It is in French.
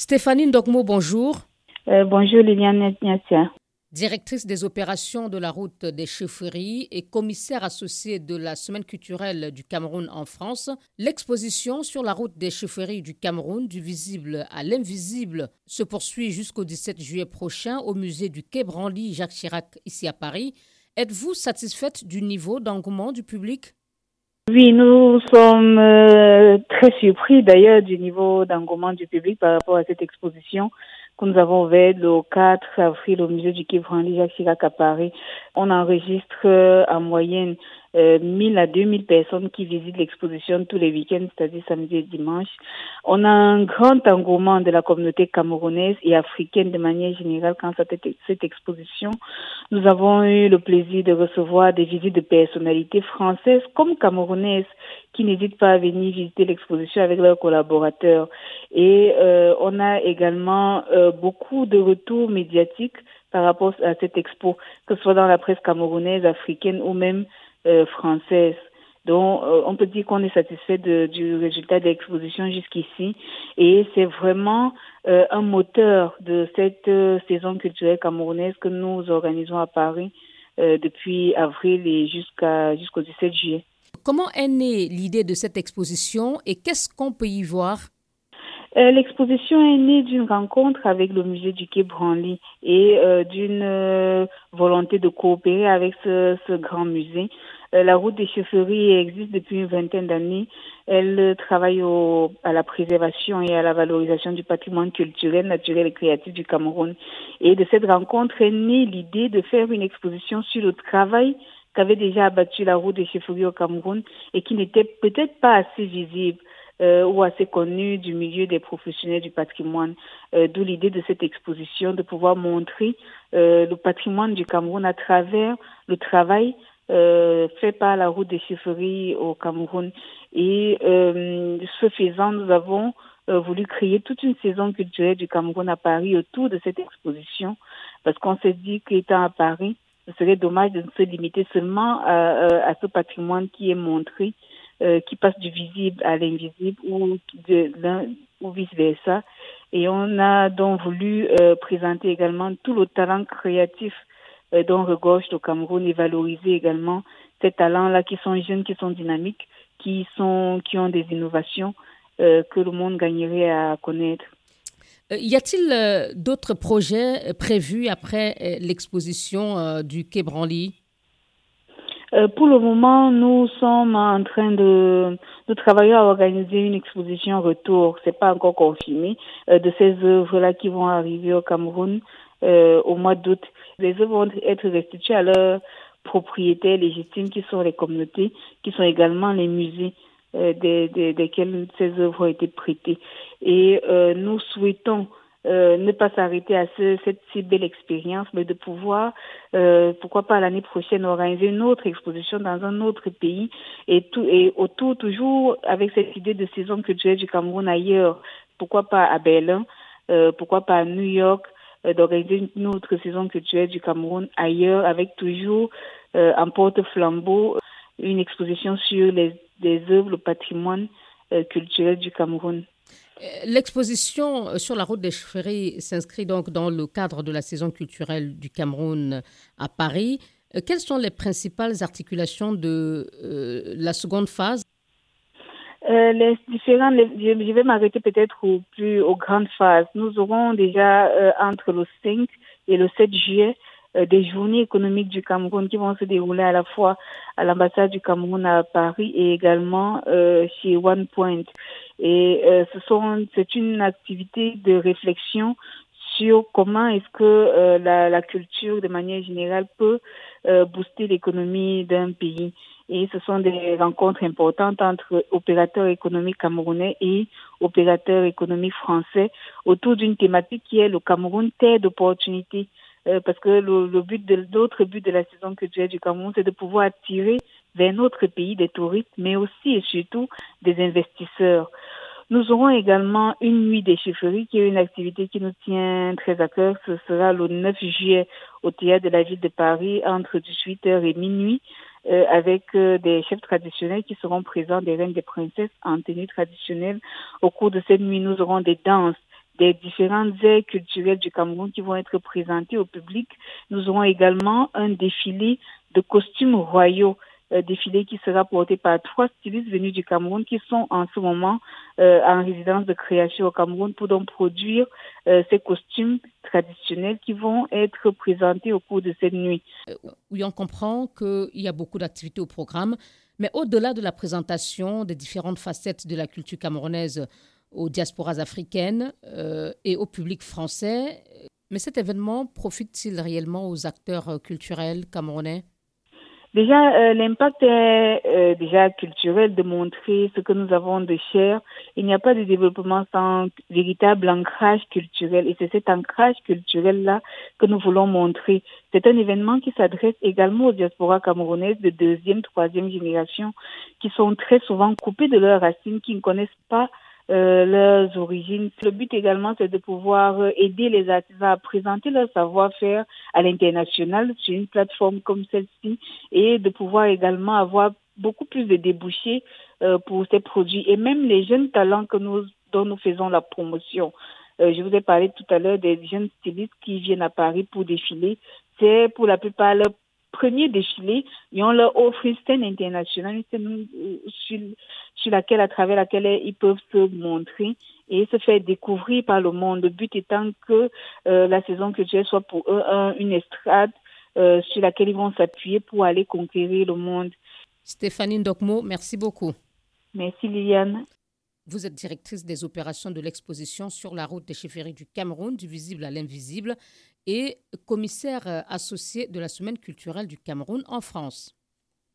Stéphanie Ndokmo, bonjour. Euh, bonjour Liliane Niatia. Directrice des opérations de la route des chefferies et commissaire associée de la Semaine culturelle du Cameroun en France, l'exposition sur la route des chefferies du Cameroun, du visible à l'invisible, se poursuit jusqu'au 17 juillet prochain au musée du Quai Branly Jacques Chirac ici à Paris. Êtes-vous satisfaite du niveau d'engouement du public? Oui, nous sommes euh, très surpris d'ailleurs du niveau d'engouement du public par rapport à cette exposition que nous avons ouverte le 4 avril au musée du Quai Branly Jacques à Paris. On enregistre euh, en moyenne euh, 1000 à 2000 personnes qui visitent l'exposition tous les week-ends, c'est-à-dire samedi et dimanche. On a un grand engouement de la communauté camerounaise et africaine de manière générale quant à cette exposition. Nous avons eu le plaisir de recevoir des visites de personnalités françaises comme camerounaises qui n'hésitent pas à venir visiter l'exposition avec leurs collaborateurs. Et euh, on a également euh, beaucoup de retours médiatiques par rapport à cette expo, que ce soit dans la presse camerounaise, africaine ou même française. Donc, euh, on peut dire qu'on est satisfait du résultat de l'exposition jusqu'ici. Et c'est vraiment euh, un moteur de cette saison culturelle camerounaise que nous organisons à Paris depuis avril et jusqu'au 17 juillet. Comment est née l'idée de cette exposition et qu'est-ce qu'on peut y voir euh, l'exposition est née d'une rencontre avec le musée du Quai Branly et euh, d'une euh, volonté de coopérer avec ce, grand musée. la route des chefferies existe depuis une vingtaine d'années. Elle travaille au, à la préservation et à la valorisation du patrimoine culturel, naturel et créatif du Cameroun. Et de cette rencontre est née l'idée de faire une exposition sur le travail qu'avait déjà abattu la route des chefferies au Cameroun et qui n'était peut-être pas assez visible euh, ou assez connu du milieu des professionnels du patrimoine. Euh, D'où l'idée de cette exposition de pouvoir montrer euh, le patrimoine du Cameroun à travers le travail euh, fait par la route des chiffreries au Cameroun. Et euh, ce faisant, nous avons euh, voulu créer toute une saison culturelle du Cameroun à Paris autour de cette exposition, parce qu'on s'est dit qu'étant à Paris, ce serait dommage de se limiter seulement à, à ce patrimoine qui est montré euh, qui passe du visible à l'invisible ou de l'un ou vice versa. Et on a donc voulu euh, présenter également tout le talent créatif euh, dont regorge le Cameroun et valoriser également ces talents-là qui sont jeunes, qui sont dynamiques, qui sont qui ont des innovations que le monde gagnerait à connaître. Y a-t-il d'autres projets prévus après l'exposition du Quai Branly? Euh, pour le moment, nous sommes en train de, de travailler à organiser une exposition retour. C'est pas encore confirmé euh, de ces œuvres-là qui vont arriver au Cameroun euh, au mois d'août. Les œuvres vont être restituées à leurs propriétaires légitimes, qui sont les communautés, qui sont également les musées des, des, desquels ces œuvres ont été prêtées. Et nous souhaitons euh, ne pas s'arrêter à ce, cette si belle expérience, mais de pouvoir, euh, pourquoi pas l'année prochaine, organiser une autre exposition dans un autre pays et, tout, et autour toujours avec cette idée de saison culturelle du Cameroun ailleurs. Pourquoi pas à Berlin, euh, pourquoi pas à New York, euh, d'organiser une autre saison culturelle du Cameroun ailleurs avec toujours euh, en porte-flambeau une exposition sur les, les œuvres, le patrimoine culturel du Cameroun. L'exposition sur la route des chefferies s'inscrit donc dans le cadre de la saison culturelle du Cameroun à Paris. Euh, quelles sont les principales articulations de euh, la seconde phase? Euh, les différents, je vais m'arrêter peut-être au plus aux grandes phases. Nous aurons déjà euh, entre le 5 et le 7 juillet euh, des journées économiques du Cameroun qui vont se dérouler à la fois à l'ambassade du Cameroun à Paris et également euh, chez One Point. Et euh, ce sont, c'est une activité de réflexion sur comment est-ce que euh, la, la, culture de manière générale peut euh, booster l'économie d'un pays. Et ce sont des rencontres importantes entre opérateurs économiques camerounais et opérateurs économiques français autour d'une thématique qui est le Cameroun terre d'opportunités. Euh, parce que le, le but de l'autre but de la saison culturelle du Cameroun, c'est de pouvoir attirer vers notre pays des touristes, mais aussi et surtout des investisseurs. Nous aurons également une nuit des chiffreries qui est une activité qui nous tient très à cœur. Ce sera le 9 juillet au théâtre de la ville de Paris entre 18h et minuit euh, avec euh, des chefs traditionnels qui seront présents, des reines des princesses en tenue traditionnelle. Au cours de cette nuit, nous aurons des danses des différentes aires culturelles du Cameroun qui vont être présentées au public. Nous aurons également un défilé de costumes royaux défilé qui sera porté par trois stylistes venus du Cameroun qui sont en ce moment euh, en résidence de création au Cameroun pour donc produire euh, ces costumes traditionnels qui vont être présentés au cours de cette nuit. Oui, on comprend qu'il y a beaucoup d'activités au programme, mais au-delà de la présentation des différentes facettes de la culture camerounaise aux diasporas africaines et au public français, mais cet événement profite-t-il réellement aux acteurs culturels camerounais? Déjà, euh, l'impact est euh, déjà culturel de montrer ce que nous avons de cher. Il n'y a pas de développement sans véritable ancrage culturel et c'est cet ancrage culturel-là que nous voulons montrer. C'est un événement qui s'adresse également aux diasporas camerounaises de deuxième, troisième génération qui sont très souvent coupées de leurs racines, qui ne connaissent pas euh, leurs origines. Le but également, c'est de pouvoir euh, aider les artisans à présenter leur savoir-faire à l'international sur une plateforme comme celle-ci et de pouvoir également avoir beaucoup plus de débouchés euh, pour ces produits et même les jeunes talents que nous, dont nous faisons la promotion. je vous ai parlé tout à l'heure des jeunes stylistes qui viennent à Paris pour défiler. C'est pour la plupart leur premier défilé. Ils ont leur offre une scène internationale, une scène sur, sur laquelle, à travers laquelle ils peuvent se montrer et se faire découvrir par le monde. Le but étant que euh, la saison culturelle soit pour eux une estrade euh, sur laquelle ils vont s'appuyer pour aller conquérir le monde. Stéphanie Ndokmo, merci beaucoup. Merci Liliane. Vous êtes directrice des opérations de l'exposition sur la route des chefferies du Cameroun, du visible à l'invisible, et commissaire associé de la Semaine culturelle du Cameroun en France.